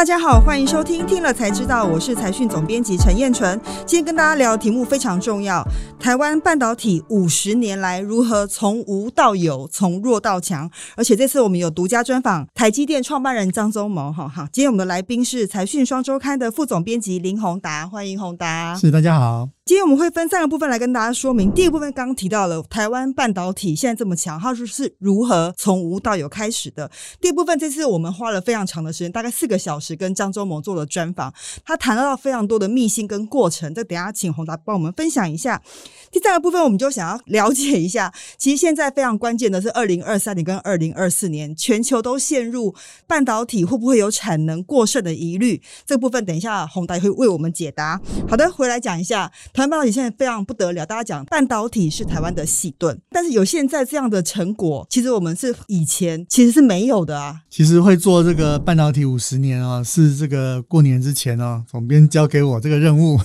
大家好，欢迎收听听了才知道，我是财讯总编辑陈彦纯。今天跟大家聊题目非常重要，台湾半导体五十年来如何从无到有，从弱到强。而且这次我们有独家专访台积电创办人张忠谋。哈哈，今天我们的来宾是财讯双周刊的副总编辑林宏达，欢迎宏达。是，大家好。今天我们会分三个部分来跟大家说明。第一部分刚刚提到了台湾半导体现在这么强，它是是如何从无到有开始的。第二部分这次我们花了非常长的时间，大概四个小时跟张忠谋做了专访，他谈到了非常多的秘辛跟过程。这等下请宏达帮我们分享一下。第三个部分我们就想要了解一下，其实现在非常关键的是二零二三年跟二零二四年，全球都陷入半导体会不会有产能过剩的疑虑。这个部分等一下宏达会为我们解答。好的，回来讲一下。台湾半导体现在非常不得了，大家讲半导体是台湾的细盾，但是有现在这样的成果，其实我们是以前其实是没有的啊。其实会做这个半导体五十年啊，是这个过年之前啊，总编交给我这个任务，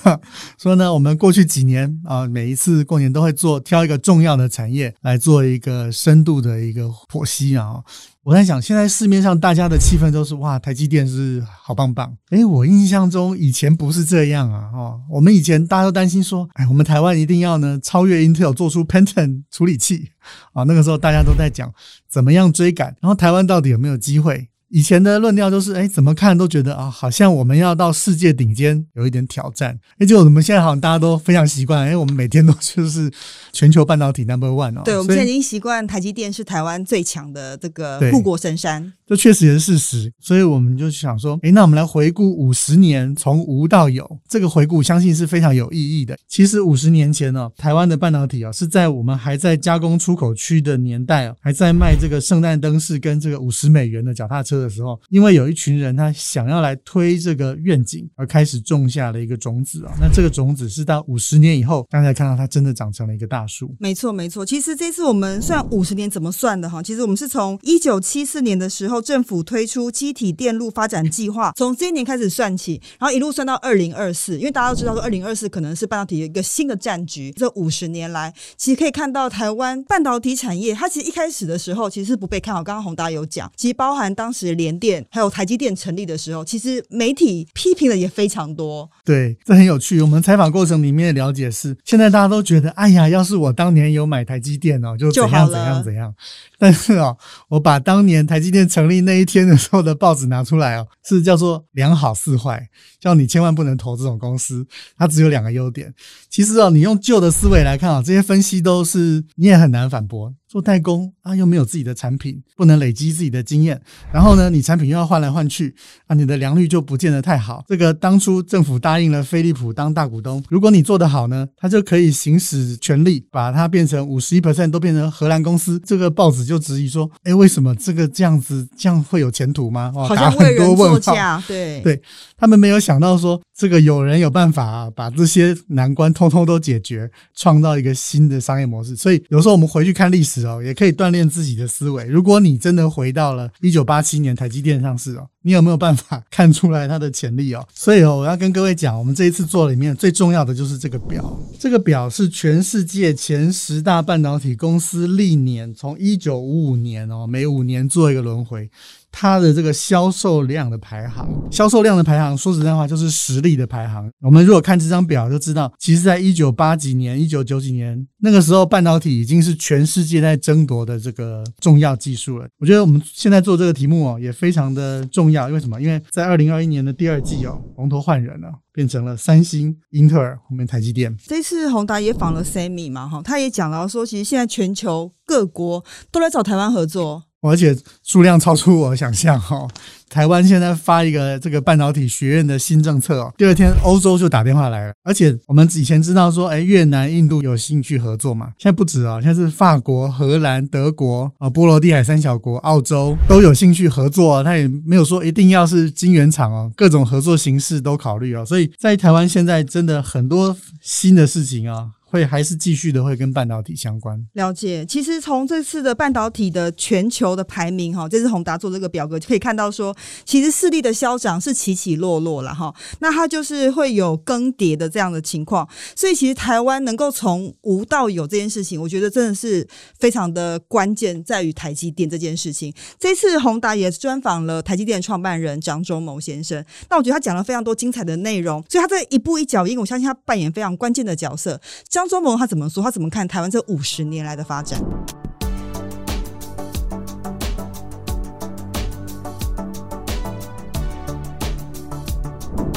说呢，我们过去几年啊，每一次过年都会做挑一个重要的产业来做一个深度的一个剖析啊。我在想，现在市面上大家的气氛都是哇，台积电是好棒棒。诶，我印象中以前不是这样啊，哦，我们以前大家都担心说，哎，我们台湾一定要呢超越 Intel 做出 Pentium 处理器啊，那个时候大家都在讲怎么样追赶，然后台湾到底有没有机会？以前的论调就是，哎，怎么看都觉得啊，好像我们要到世界顶尖有一点挑战。哎，结果我们现在好像大家都非常习惯，哎，我们每天都 就是全球半导体 number one 哦。对，我们现在已经习惯台积电是台湾最强的这个护国神山。这确实也是事实，所以我们就想说，哎，那我们来回顾五十年从无到有，这个回顾相信是非常有意义的。其实五十年前呢，台湾的半导体啊，是在我们还在加工出口区的年代啊，还在卖这个圣诞灯饰跟这个五十美元的脚踏车的时候，因为有一群人他想要来推这个愿景，而开始种下了一个种子啊。那这个种子是到五十年以后，大家看到它真的长成了一个大树。没错，没错。其实这次我们算五十年怎么算的哈？其实我们是从一九七四年的时候。政府推出机体电路发展计划，从这一年开始算起，然后一路算到二零二四。因为大家都知道说，二零二四可能是半导体的一个新的战局。这五十年来，其实可以看到台湾半导体产业，它其实一开始的时候其实是不被看好。刚刚宏达有讲，其实包含当时联电还有台积电成立的时候，其实媒体批评的也非常多。对，这很有趣。我们采访过程里面的了解是，现在大家都觉得，哎呀，要是我当年有买台积电哦，就怎样怎样怎样。但是哦，我把当年台积电成成立那一天的时候的报纸拿出来哦，是叫做良好四坏，叫你千万不能投这种公司。它只有两个优点。其实哦，你用旧的思维来看啊，这些分析都是你也很难反驳。做代工啊，又没有自己的产品，不能累积自己的经验。然后呢，你产品又要换来换去啊，你的良率就不见得太好。这个当初政府答应了飞利浦当大股东，如果你做得好呢，他就可以行使权利，把它变成五十一 percent 都变成荷兰公司。这个报纸就质疑说，哎，为什么这个这样子这样会有前途吗？哇，好像为人作嫁，对对，他们没有想到说，这个有人有办法啊，把这些难关通通都解决，创造一个新的商业模式。所以有时候我们回去看历史哦。也可以锻炼自己的思维。如果你真的回到了一九八七年台积电上市哦，你有没有办法看出来它的潜力哦？所以哦，我要跟各位讲，我们这一次做里面最重要的就是这个表。这个表是全世界前十大半导体公司历年从一九五五年哦，每五年做一个轮回。它的这个销售量的排行，销售量的排行，说实在话就是实力的排行。我们如果看这张表就知道，其实在一九八几年、一九九几年那个时候，半导体已经是全世界在争夺的这个重要技术了。我觉得我们现在做这个题目哦，也非常的重要。因为什么？因为在二零二一年的第二季哦，龙头换人了，变成了三星、英特尔后面台积电。这次宏达也访了 Sammy 嘛，哈，他也讲了说，其实现在全球各国都来找台湾合作。而且数量超出我想象哈！台湾现在发一个这个半导体学院的新政策哦，第二天欧洲就打电话来了。而且我们以前知道说，哎，越南、印度有兴趣合作嘛，现在不止啊，现在是法国、荷兰、德国啊，波罗的海三小国、澳洲都有兴趣合作。他也没有说一定要是晶圆厂哦，各种合作形式都考虑哦。所以在台湾现在真的很多新的事情啊。会还是继续的会跟半导体相关。了解，其实从这次的半导体的全球的排名哈，这次宏达做这个表格就可以看到说，其实势力的消长是起起落落了哈。那它就是会有更迭的这样的情况，所以其实台湾能够从无到有这件事情，我觉得真的是非常的关键，在于台积电这件事情。这次宏达也专访了台积电创办人张忠谋先生，那我觉得他讲了非常多精彩的内容，所以他这一步一脚印，我相信他扮演非常关键的角色。张忠谋他怎么说？他怎么看台湾这五十年来的发展？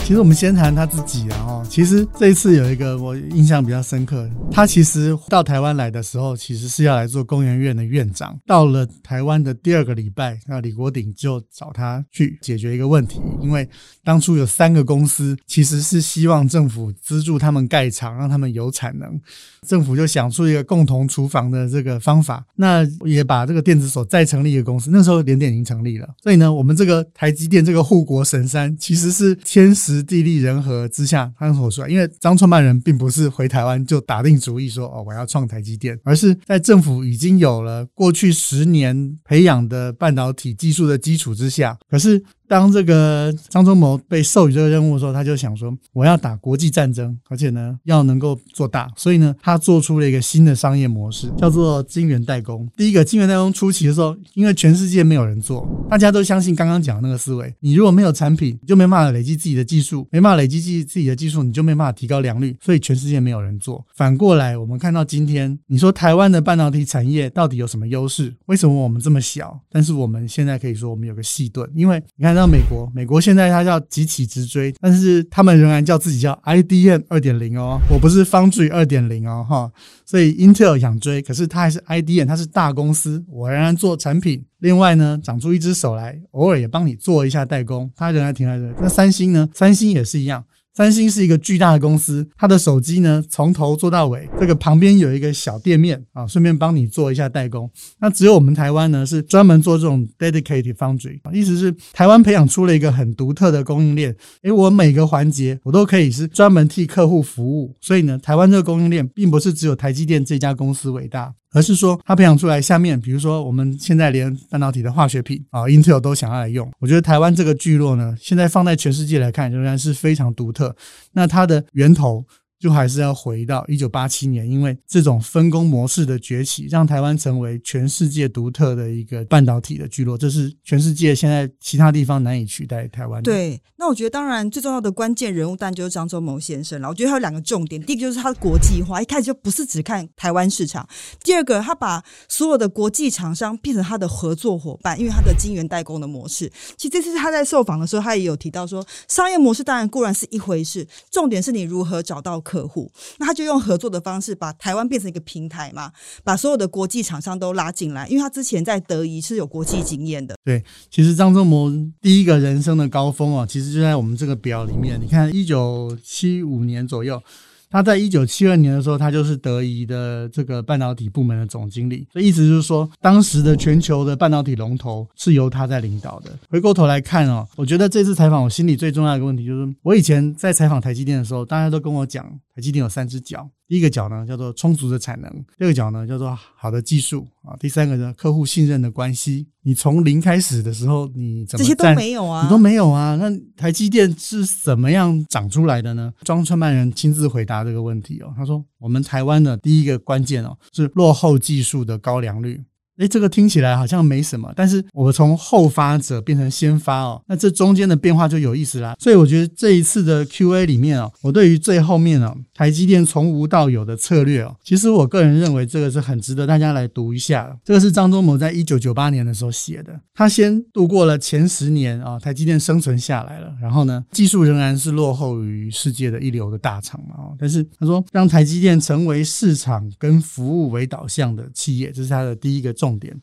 其实我们先谈他自己啊，哦，其实这一次有一个我印象比较深刻，他其实到台湾来的时候，其实是要来做工研院的院长。到了台湾的第二个礼拜，那李国鼎就找他去解决一个问题，因为当初有三个公司其实是希望政府资助他们盖厂，让他们有产能，政府就想出一个共同厨房的这个方法，那也把这个电子所再成立一个公司。那时候联电已经成立了，所以呢，我们这个台积电这个护国神山其实是天时。地利人和之下，他所出来，因为张创办人并不是回台湾就打定主意说哦，我要创台积电，而是在政府已经有了过去十年培养的半导体技术的基础之下，可是。当这个张忠谋被授予这个任务的时候，他就想说：“我要打国际战争，而且呢，要能够做大。”所以呢，他做出了一个新的商业模式，叫做晶圆代工。第一个晶圆代工初期的时候，因为全世界没有人做，大家都相信刚刚讲的那个思维：你如果没有产品，你就没办法累积自己的技术，没办法累积自己自己的技术，你就没办法提高良率。所以全世界没有人做。反过来，我们看到今天，你说台湾的半导体产业到底有什么优势？为什么我们这么小？但是我们现在可以说我们有个细盾，因为你看。到美国，美国现在它叫集起直追，但是他们仍然叫自己叫 IDM 二点零哦，我不是 Foundry 二点零哦哈，所以 Intel 想追，可是它还是 IDM，它是大公司，我仍然做产品。另外呢，长出一只手来，偶尔也帮你做一下代工，它仍然停在这。那三星呢？三星也是一样。三星是一个巨大的公司，它的手机呢，从头做到尾，这个旁边有一个小店面啊，顺便帮你做一下代工。那只有我们台湾呢，是专门做这种 dedicated foundry，意思是台湾培养出了一个很独特的供应链。诶，我每个环节我都可以是专门替客户服务，所以呢，台湾这个供应链并不是只有台积电这家公司伟大。而是说，它培养出来下面，比如说我们现在连半导体的化学品啊，Intel 都想要来用。我觉得台湾这个聚落呢，现在放在全世界来看，仍然是非常独特。那它的源头。就还是要回到一九八七年，因为这种分工模式的崛起，让台湾成为全世界独特的一个半导体的聚落，这是全世界现在其他地方难以取代台湾。对，那我觉得当然最重要的关键人物，当然就是张忠谋先生了。我觉得他有两个重点，第一个就是他的国际化，一开始就不是只看台湾市场；第二个，他把所有的国际厂商变成他的合作伙伴，因为他的晶圆代工的模式。其实这次他在受访的时候，他也有提到说，商业模式当然固然是一回事，重点是你如何找到。客户，那他就用合作的方式把台湾变成一个平台嘛，把所有的国际厂商都拉进来，因为他之前在德仪是有国际经验的。对，其实张忠谋第一个人生的高峰啊，其实就在我们这个表里面。你看，一九七五年左右。他在一九七二年的时候，他就是德仪的这个半导体部门的总经理，所以意思就是说，当时的全球的半导体龙头是由他在领导的。回过头来看哦，我觉得这次采访我心里最重要的一个问题就是，我以前在采访台积电的时候，大家都跟我讲，台积电有三只脚。第一个脚呢叫做充足的产能，第二个脚呢叫做好的技术啊，第三个呢客户信任的关系。你从零开始的时候，你怎么这些都没有啊？你都没有啊？那台积电是怎么样长出来的呢？庄创办人亲自回答这个问题哦，他说：我们台湾的第一个关键哦是落后技术的高良率。诶，这个听起来好像没什么，但是我从后发者变成先发哦，那这中间的变化就有意思啦。所以我觉得这一次的 Q&A 里面哦，我对于最后面哦，台积电从无到有的策略哦，其实我个人认为这个是很值得大家来读一下。这个是张忠谋在一九九八年的时候写的，他先度过了前十年啊，台积电生存下来了，然后呢，技术仍然是落后于世界的一流的大厂嘛哦，但是他说让台积电成为市场跟服务为导向的企业，这是他的第一个重重点，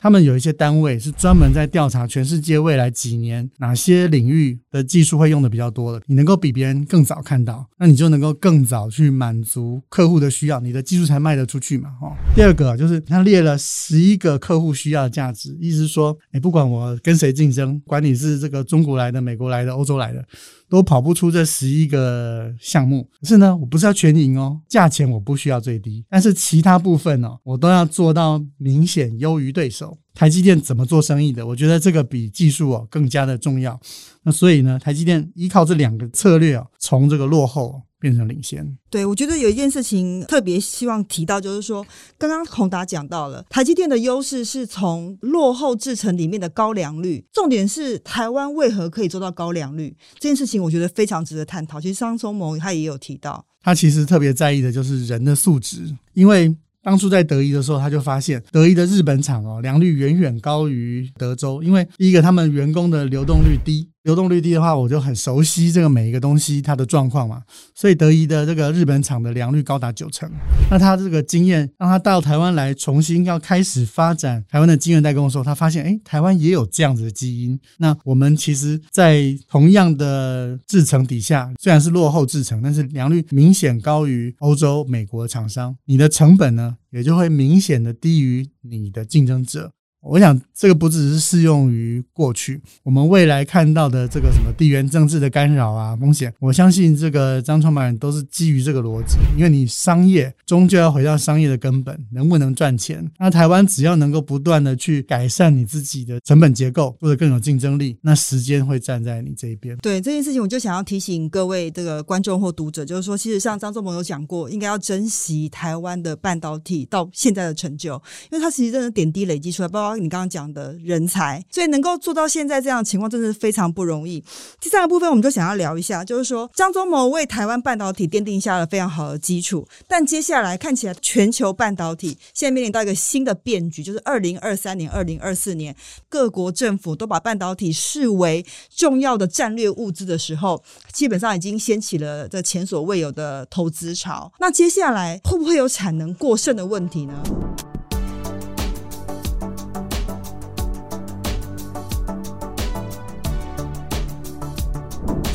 他们有一些单位是专门在调查全世界未来几年哪些领域的技术会用的比较多的。你能够比别人更早看到，那你就能够更早去满足客户的需要，你的技术才卖得出去嘛。哈，第二个就是他列了十一个客户需要的价值，意思是说，哎，不管我跟谁竞争，管你是这个中国来的、美国来的、欧洲来的，都跑不出这十一个项目。可是呢，我不是要全赢哦，价钱我不需要最低，但是其他部分哦，我都要做到明显优于对手。台积电怎么做生意的？我觉得这个比技术哦更加的重要。那所以呢，台积电依靠这两个策略哦，从这个落后变成领先。对，我觉得有一件事情特别希望提到，就是说，刚刚宏达讲到了台积电的优势是从落后制程里面的高良率。重点是台湾为何可以做到高良率这件事情，我觉得非常值得探讨。其实张忠谋他也有提到，他其实特别在意的就是人的素质，因为。当初在德仪的时候，他就发现德仪的日本厂哦，良率远远高于德州，因为第一个他们员工的流动率低。流动率低的话，我就很熟悉这个每一个东西它的状况嘛，所以德仪的这个日本厂的良率高达九成。那他这个经验让他到台湾来重新要开始发展台湾的晶圆代工的时候，他发现哎，台湾也有这样子的基因。那我们其实，在同样的制程底下，虽然是落后制程，但是良率明显高于欧洲、美国的厂商，你的成本呢，也就会明显的低于你的竞争者。我想这个不只是适用于过去，我们未来看到的这个什么地缘政治的干扰啊风险，我相信这个张创办人都是基于这个逻辑，因为你商业终究要回到商业的根本，能不能赚钱？那台湾只要能够不断的去改善你自己的成本结构，做得更有竞争力，那时间会站在你这一边。对这件事情，我就想要提醒各位这个观众或读者，就是说，其实像张仲谋有讲过，应该要珍惜台湾的半导体到现在的成就，因为它其实真的点滴累积出来，包括。包你刚刚讲的人才，所以能够做到现在这样的情况，真的是非常不容易。第三个部分，我们就想要聊一下，就是说张忠谋为台湾半导体奠定下了非常好的基础，但接下来看起来全球半导体现在面临到一个新的变局，就是二零二三年、二零二四年，各国政府都把半导体视为重要的战略物资的时候，基本上已经掀起了这前所未有的投资潮。那接下来会不会有产能过剩的问题呢？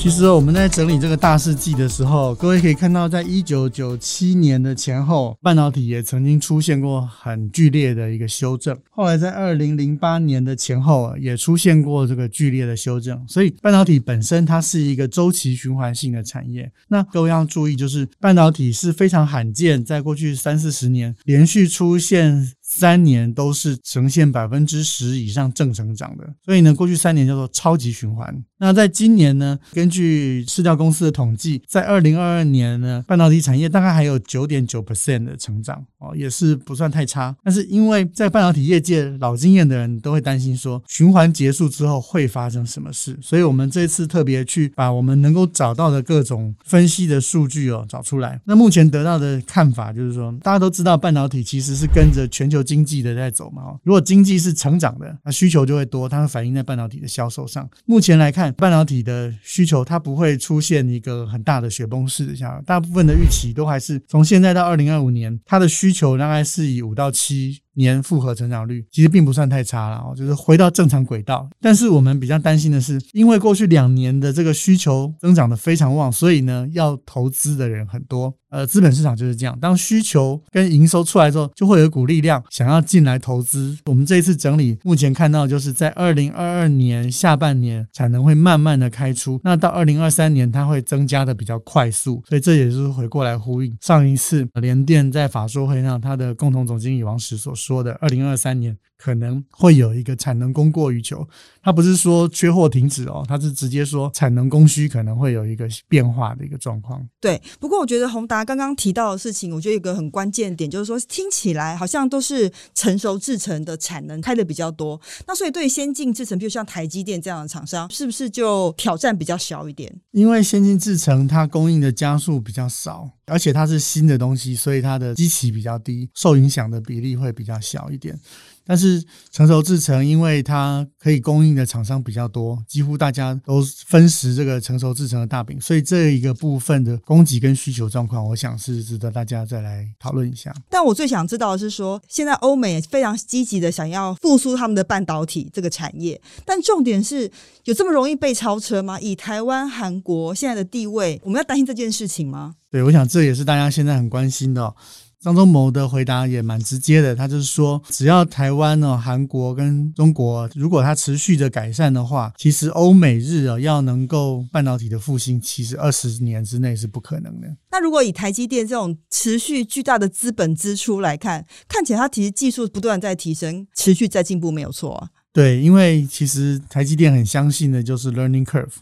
其实我们在整理这个大事记的时候，各位可以看到，在一九九七年的前后，半导体也曾经出现过很剧烈的一个修正。后来在二零零八年的前后，也出现过这个剧烈的修正。所以半导体本身它是一个周期循环性的产业。那各位要注意，就是半导体是非常罕见，在过去三四十年连续出现。三年都是呈现百分之十以上正成长的，所以呢，过去三年叫做超级循环。那在今年呢，根据市调公司的统计，在二零二二年呢，半导体产业大概还有九点九 percent 的成长哦，也是不算太差。但是因为在半导体业界老经验的人都会担心说，循环结束之后会发生什么事，所以我们这次特别去把我们能够找到的各种分析的数据哦找出来。那目前得到的看法就是说，大家都知道半导体其实是跟着全球。经济的在走嘛，如果经济是成长的，那需求就会多，它会反映在半导体的销售上。目前来看，半导体的需求它不会出现一个很大的雪崩式的下，大部分的预期都还是从现在到二零二五年，它的需求大概是以五到七。年复合成长率其实并不算太差了哦，就是回到正常轨道。但是我们比较担心的是，因为过去两年的这个需求增长的非常旺，所以呢，要投资的人很多。呃，资本市场就是这样，当需求跟营收出来之后，就会有一股力量想要进来投资。我们这一次整理，目前看到就是在二零二二年下半年产能会慢慢的开出，那到二零二三年它会增加的比较快速，所以这也是回过来呼应上一次联电在法说会上他的共同总经理王石所说。说的二零二三年可能会有一个产能供过于求，它不是说缺货停止哦，它是直接说产能供需可能会有一个变化的一个状况。对，不过我觉得宏达刚刚提到的事情，我觉得有一个很关键点，就是说听起来好像都是成熟制程的产能开的比较多，那所以对先进制程，比如像台积电这样的厂商，是不是就挑战比较小一点？因为先进制程它供应的加速比较少。而且它是新的东西，所以它的基期比较低，受影响的比例会比较小一点。但是成熟制程，因为它可以供应的厂商比较多，几乎大家都分食这个成熟制程的大饼，所以这一个部分的供给跟需求状况，我想是值得大家再来讨论一下。但我最想知道的是说，现在欧美非常积极的想要复苏他们的半导体这个产业，但重点是有这么容易被超车吗？以台湾、韩国现在的地位，我们要担心这件事情吗？对，我想这也是大家现在很关心的哦。张忠谋的回答也蛮直接的，他就是说，只要台湾呢、韩国跟中国，如果它持续的改善的话，其实欧美日啊要能够半导体的复兴，其实二十年之内是不可能的。那如果以台积电这种持续巨大的资本支出来看，看起来它其实技术不断在提升，持续在进步，没有错啊。对，因为其实台积电很相信的就是 learning curve。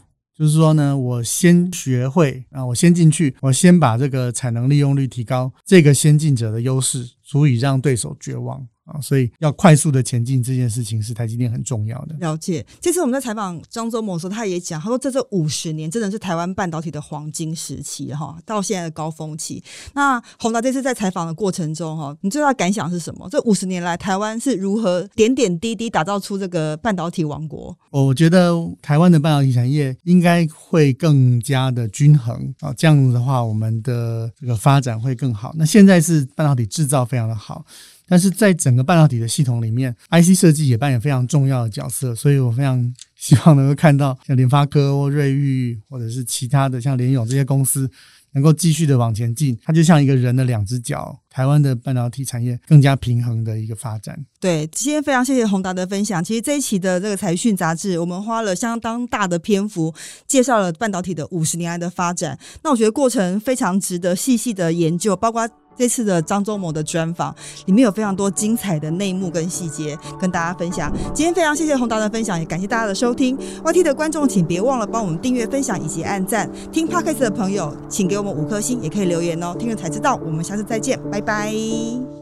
就是说呢，我先学会啊，我先进去，我先把这个产能利用率提高，这个先进者的优势足以让对手绝望。啊，所以要快速的前进这件事情是台积电很重要的。了解，这次我们在采访张忠谋的时候，他也讲，他说这这五十年真的是台湾半导体的黄金时期哈，到现在的高峰期。那宏达这次在采访的过程中哈，你最大的感想是什么？这五十年来台湾是如何点点滴滴打造出这个半导体王国？我觉得台湾的半导体产业应该会更加的均衡啊，这样子的话，我们的这个发展会更好。那现在是半导体制造非常的好。但是在整个半导体的系统里面，IC 设计也扮演非常重要的角色，所以我非常希望能够看到像联发科或瑞昱，或者是其他的像联咏这些公司，能够继续的往前进。它就像一个人的两只脚，台湾的半导体产业更加平衡的一个发展。对，今天非常谢谢宏达的分享。其实这一期的这个财讯杂志，我们花了相当大的篇幅介绍了半导体的五十年来的发展。那我觉得过程非常值得细细的研究，包括。这次的张忠谋的专访里面有非常多精彩的内幕跟细节跟大家分享。今天非常谢谢洪达的分享，也感谢大家的收听。YT 的观众请别忘了帮我们订阅、分享以及按赞。听 Podcast 的朋友请给我们五颗星，也可以留言哦。听了才知道，我们下次再见，拜拜。